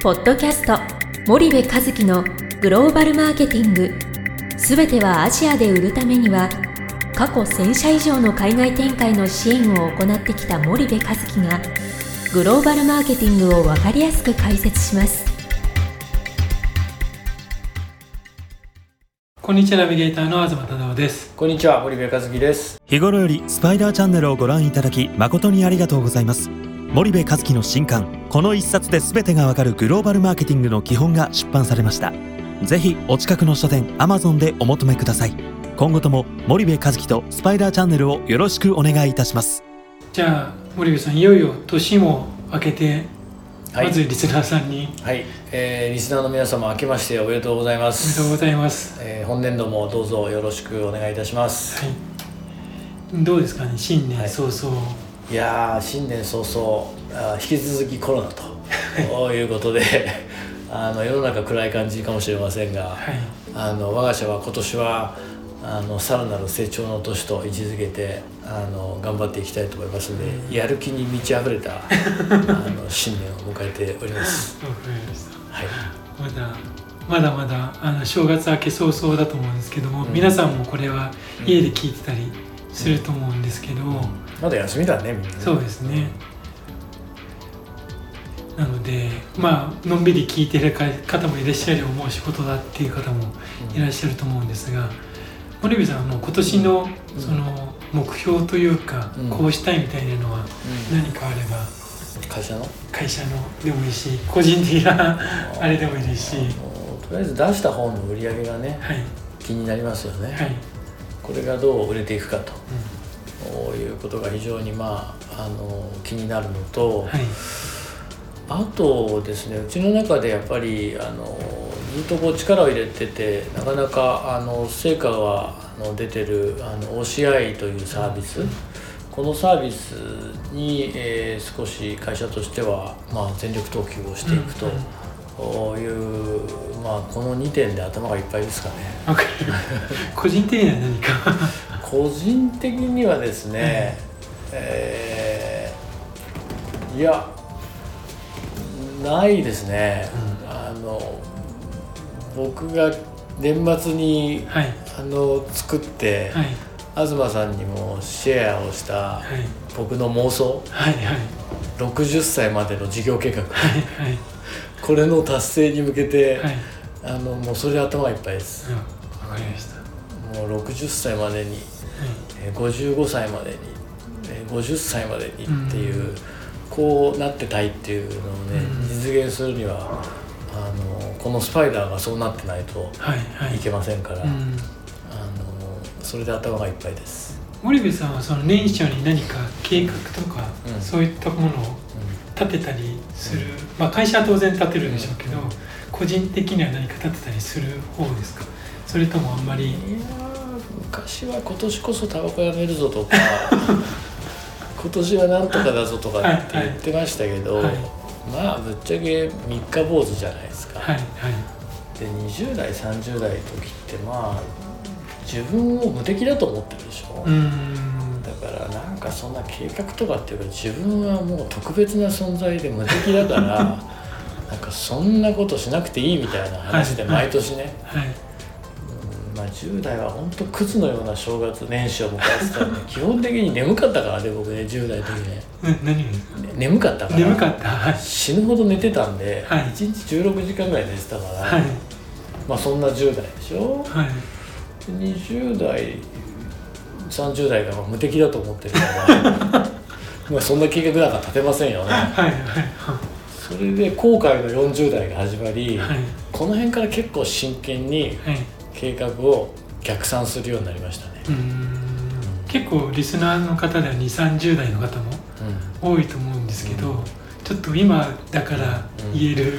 ポッドキャスト森部和樹のグローバルマーケティング。すべてはアジアで売るためには過去1000社以上の海外展開の支援を行ってきた森部和樹がグローバルマーケティングを分かりやすく解説します。こんにちはナビゲーターの東忠夫です。こんにちは森部和樹です。日頃よりスパイダーチャンネルをご覧いただき誠にありがとうございます森部和樹の新刊この一冊で全てがわかるグローバルマーケティングの基本が出版されました。ぜひお近くの書店 Amazon でお求めください。今後とも森部和樹とスパイダーチャンネルをよろしくお願いいたします。じゃあ森部さんいよいよ年も明けて、はい。まずリスナーさんに。はい、えー、リスナーの皆様明けましておめでとうございまおめですとうございます、えー本年度もどうぞよろしくお願いいたします。はい、どうですかね新年はい。早々、いやー新年早々引き続きコロナとい。うことで あの世の中暗い感じかもしれませんが、はい。あの我が社は今年はあのさらなる成長の年と位置づけてあの頑張っていきたいと思いますので、やる気に満ち溢れた あの新年を迎えております。わかりました。はい。まだまだまだあの正月明け早々だと思うんですけども、うん。皆さんもこれは家で聞いてたりすると思うんですけど、まだ休みだねみんなね。そうですね。なのでまあのんびり聞いてる方もいらっしゃる思う仕事だっていう方もいらっしゃると思うんですが森部さんはもう今年のうん。その目標というか、うん。こうしたいみたいなのはうん。何かあれば。会社の？会社のでもいいし個人的な あれでもいいし。とりあえず出した方の売り上げがねはい。気になりますよね、はい、これがどう売れていくかと。うこういうことが非常にまああの気になるのと、ん、はい。あとですねうちの中でやっぱりあのずっとこう力を入れててなかなかあの成果があの出てるあの OCI というサービス。このサービスに、えー少し会社としては、まあ、全力投球をしていくと。うんうんこういう、まあ、この2点で頭がいっぱいですかね。個人的には何か。個人的にはですね、えーいやないですね、あの僕が年末にはい。あの作って、はい。東さんにもシェアをしたはい。僕の妄想。はいはい。60歳までの事業計画。はいはいこれの達成に向けて、はい。あのもうそれで頭がいっぱいです。うん。わかりました。もう60歳までにはい。えー55歳までにえー50歳までにっていう、うんこうなってたいっていうのをね、うん。実現するにはあのこのスパイダーがそうなってないとはいはい。いけませんから、うん。あのそれで頭がいっぱいです。森部さんはその年初に何か計画とか、うん。そういったものを立てたりする、まあ会社は当然立てるんでしょうけど、個人的には何か立てたりする方ですか？それともあんまり。いやー昔は今年こそタバコやめるぞとか 今年はなんとかだぞとかって言ってましたけど、はい。はいまあぶっちゃけ三日坊主じゃないですか。はいはい。で20代30代の時ってまあ自分を無敵だと思ってるでしょ、うーん。だからなんかそんな計画とかっていうか自分はもう特別な存在で無敵だから なんかそんなことしなくていいみたいな話ではい。毎年ね、まあ、10代は本当クズのような正月年始を迎えてたんで 基本的に眠かったからね僕ね10代の時ね。な何眠かったから。眠かった。はい。死ぬほど寝てたんで、はい。1日16時間ぐらい寝てたから、はい。まあそんな10代でしょ？はい。20代30代がまあ無敵だと思ってるからまあそんな計画なんか立てませんよね。はいはいそれで後悔の40代が始まり、はい。この辺から結構真剣にはい。計画を逆算するようになりましたね、うーん。結構リスナーの方では2 3 0代の方も多いと思うんですけど、うん。ちょっと今だから言える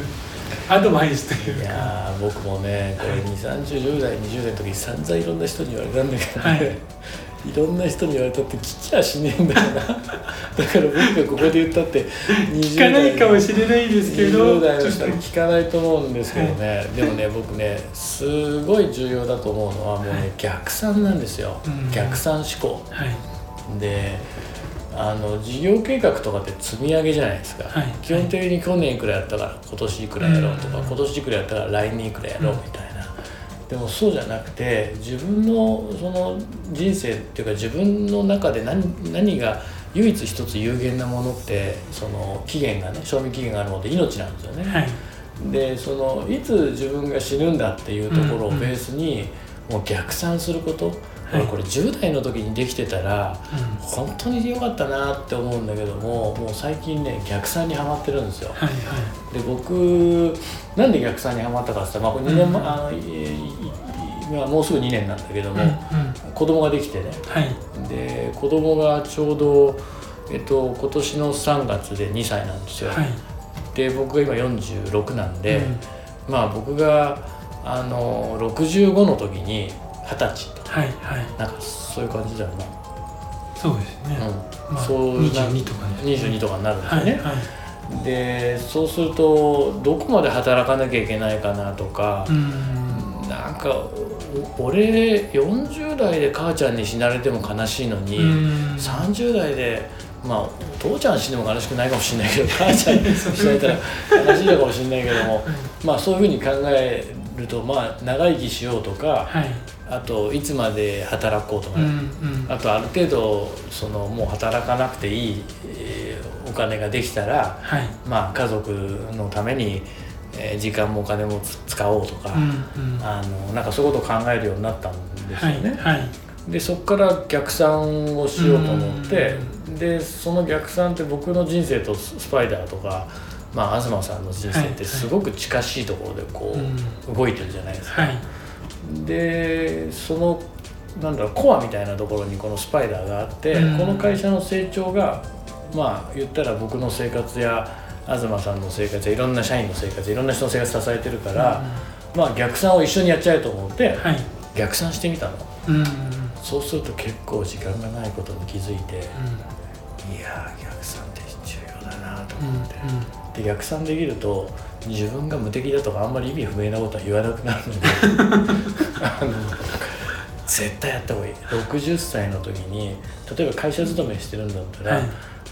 アドバイスといいうか、やー僕もねこれ2 3 0 10代20代の時散々いろんな人に言われたんだけどね、はいいろんな人に言われたって聞きゃしねえんだよな。だから僕がここで言ったって20聞かないかもしれないですけど。20代の人は聞かないと思うんですけどね、でもね僕ねすごい重要だと思うのはもうね、はい。逆算なんですよ、うん。逆算思考。はい。でああの事業計画とかって積み上げじゃないですか、はい。基本的に去年いくらやったから今年いくらやろうとか、うん。今年いくらやったから来年いくらやろうみたいな、でもそうじゃなくて自分のその人生っていうか自分の中で何何が唯一一つ有限なものってその期限がね賞味期限があるもので命なんですよね。はいでそのいつ自分が死ぬんだっていうところをベースに、もう逆算すること、はい。俺これ10代の時にできてたらうん。本当に良かったなって思うんだけどももう最近ね逆算にはまってるんですよ。はいはで僕なんで逆算にはまったかって言ったら、まあ、これ2年前、うん。あもうすぐ2年なんだけどいも、うんうん。子供ができてね。はい。で子供がちょうど、えっと、今年の3月で2歳なんですよ。はい。で僕が今46なんで、うん。まあ僕があの65の時に二十歳とはいはい。なんかそういう感じだよな、そうですね、うん。まあ、そうな22とかね。22とかになるんですよね、はいはい。でそうするとどこまで働かなきゃいけないかなとかう、ん。なんかお俺40代で母ちゃんに死なれても悲しいのに、うん。30代でまあお父ちゃん死んでも悲しくないかもしれないけど母ちゃんに死なれたら悲しいのかもしれないけども まあそういうふうに考えるとまあ長生きしようとかはいあといつまで働こうとかうんね、うん。あとある程度そのもう働かなくていい、えーお金ができたらはい。まあ家族のために、えー時間もお金もつ使おうとか、うんうん。あのなんかそういうことを考えるようになったんですよね。はいはい。でそこから逆算をしようと思ってでその逆算って僕の人生とススパイダーとか、まあ、東さんの人生ってすごく近しいところでこう、動いてるじゃないですか。はいでそのなんだろうコアみたいなところにこのスパイダーがあって、うん。この会社の成長がまあ言ったら僕の生活や東さんの生活やいろんな社員の生活いろんな人の生活支えてるから、まあ逆算を一緒にやっちゃえと思って、はい。逆算してみたの。うんうんそうすると結構時間がないことに気づいて、いやー逆算って重要だなとうん思って、で逆算できると自分が無敵だとかあんまり意味不明なことは言わなくなるので絶対やった方がいい。60歳の時に例えば会社勤めしてるんだったら、はい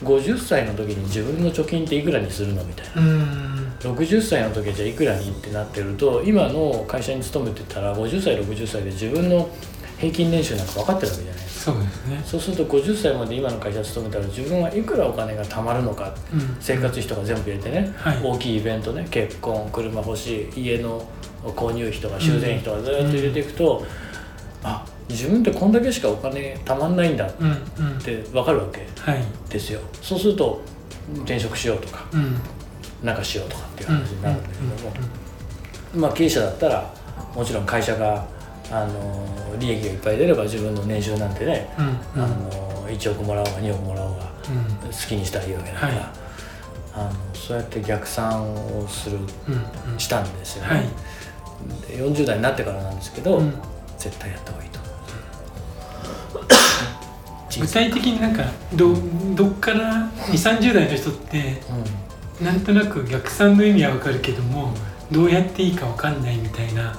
50歳の時に自分の貯金っていくらにするのみたいな。うん。60歳の時はじゃあいくらにってなってると今の会社に勤めてたら50歳60歳で自分の平均年収なんか分かってるわけじゃないですか。そうですね。そうすると50歳まで今の会社勤めたら自分はいくらお金が貯まるのかうん。生活費とか全部入れてね、はい。大きいイベントね結婚車欲しい家の購入費とか修繕費とかずっと入れていくと、あ自分ってこんだけしかお金貯まんないんだっうんうん。て分かるわけはい。ですよ。そうすると転職しようとかうん。なんかしようとかっていう話になるんだけども、まあ経営者だったらもちろん会社があの利益がいっぱい出れば自分の年収なんてね、うんうん。あの1億もらおうが2億もらおうがうん。好きにしたらいいわけだから、はい。あのそうやって逆算をするうんうん。したんですよね、はいで40代になってからなんですけど、うん。絶対やった方がいいと思う。具体的になんかどどっから2 3 0代の人ってうなんとなく逆算の意味はわかるけどもどうやっていいかわかんないみたいな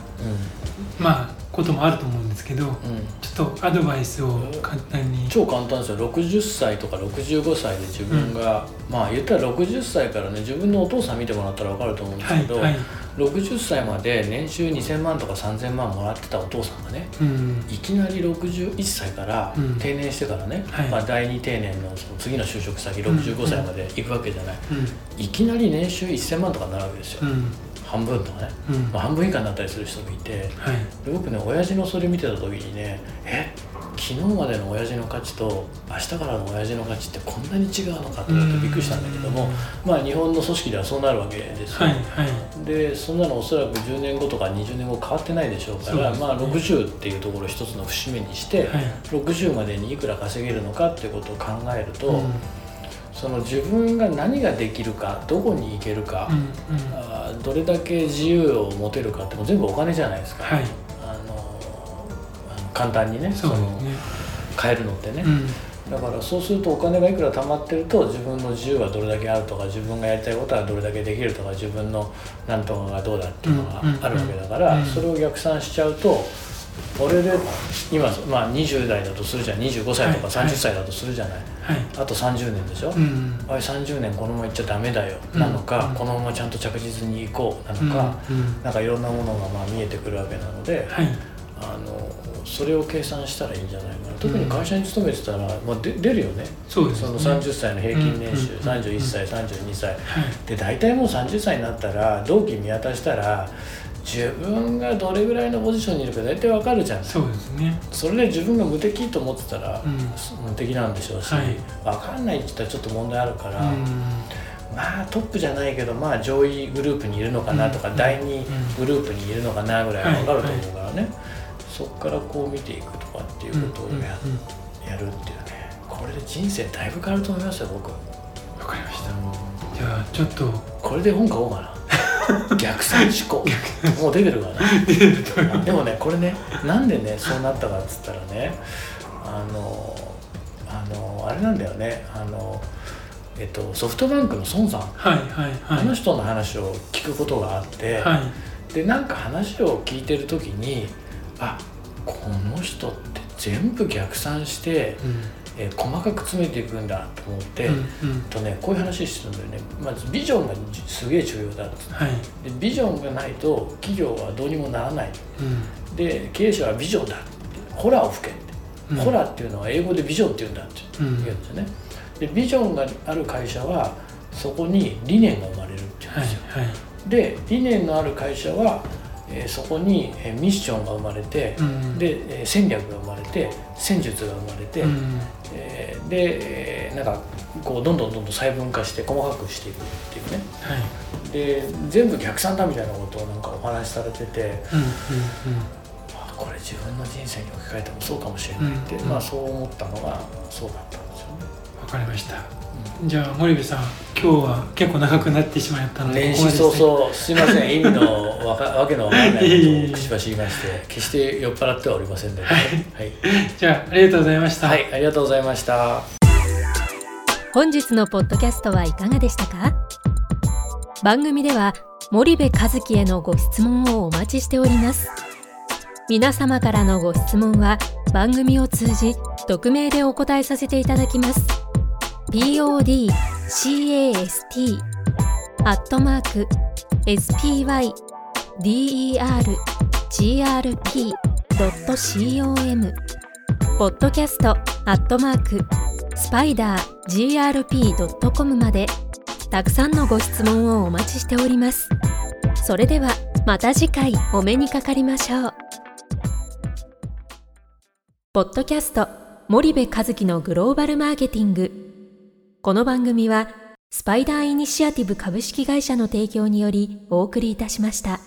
まあこともあると思うんですけどんうん。うんちょっとアドバイスを簡単に。超簡単ですよ。60歳とか65歳で自分が、まあ言ったら60歳からね自分のお父さん見てもらったら分かると思うんですけど、はいはい60歳まで年収2000万とか3000万もらってたお父さんがねうん。いきなり61歳からうん。定年してからね、はい。まあ、第2定年のその次の就職先65歳まで行くわけじゃない、うん。いきなり年収1000万とかになるわけですよ、うん半分とかね、うん。まあ、半分以下になったりする人もいてではい。僕ね親父のそれ見てた時にねえ昨日までの親父の価値と明日からの親父の価値ってこんなに違うのかと思ってびっくりしたんだけども、まあ日本の組織ではそうなるわけですよ、はいはい。でそんなのおそらく10年後とか20年後変わってないでしょうからね。まあ、60っていうところを一つの節目にして、はい。60までにいくら稼げるのかっていうことを考えると、うんその自分が何ができるかどこに行けるか、うんうん。あーどれだけ自由を持てるかってもう全部お金じゃないですか、はい。あの簡単にねそうですのね買えるのってね、うん。だからそうするとお金がいくら貯まってると自分の自由がどれだけあるとか自分がやりたいことはどれだけできるとか自分のなんとかがどうだっていうのがあるわけだから、うん。それを逆算しちゃうとこれで今、まあ、20代だとするじゃん。25歳とかはい30歳だとするじゃない、はい。あと30年でしょ、うんあれ30年このままいっちゃダメだよ、うん。なのか、うん。このままちゃんと着実に行こうなうんのか、うんなんかいろんなものがまあ見えてくるわけなので、はい。あのそれを計算したらいいんじゃないかな。特に会社に勤めてたら、まあ、で出るよね。そうですね。その30歳の平均年収、うん31歳32歳。はい。で大体もう30歳になったら同期見渡したら自分がどれぐらいのポジションにいるか大体わかるじゃん。そうですね。それで自分が無敵と思ってたら、うん。無敵なんでしょうし、はい。分かんないって言ったらちょっと問題あるから、うん。まあトップじゃないけどまあ上位グループにいるのかなとか、うん。第2グループにいるのかなぐらいは分かると思うからね、そこからこう見ていくとかっていうことをやるっていうね。これで人生だいぶ変わると思いますよ僕、わかりました。じゃあちょっと。これで本買おうかな逆算思考。もう出てるからね。でもねこれねなんでねそうなったかっつったらねあのあのあれなんだよね。あのえっとソフトバンクの孫さん。はいはいはい。あの人の話を聞くことがあって、はい。でなんか話を聞いてる時にあこの人って全部逆算して、うんえー細かく詰めていくんだと思って、うんうん。とねこういう話してるんだよね。まずビジョンがじすげえ重要だって。はい。でビジョンがないと企業はどうにもならない。うん。で経営者はビジョンだって。ホラーを吹けって、うん。ホラーっていうのは英語でビジョンって言うんだって。うん。言うんですよね。でビジョンがある会社はそこに理念が生まれるっていうんはいですよ、はい。で理念のある会社は、えーそこに、えーミッションが生まれて、うん。で、えー戦略が生まれて戦術が生まれて、うん。えーで、えーなんかこうどんどんどんどん細分化して細かくしていくっていうね。はい。で全部逆算だみたいなことをなんかお話しされててうんうんあこれ自分の人生に置き換えてもそうかもしれないって、うん。まあそう思ったのがそうだったんですよね。かりました。じゃあ森部さん今日は結構長くなってしまったので年ここまで始早々すいません意味のわか わけのわからないことを口走りまして決して酔っ払ってはおりませんので、はい、じゃあありがとうございました、はい、ありがとうございました。本日のポッドキャストはいかがでしたか？番組では森部和樹へのご質問をお待ちしております。皆様からのご質問は番組を通じ匿名でお答えさせていただきます podcast アットマーク spydergrp.com ポッドキャストアットマークスパイダー grp.com までたくさんのご質問をお待ちしております。それではまた次回お目にかかりましょう。ポッドキャスト森部和樹のグローバルマーケティング。この番組はスパイダーイニシアティブ株式会社の提供によりお送りいたしました。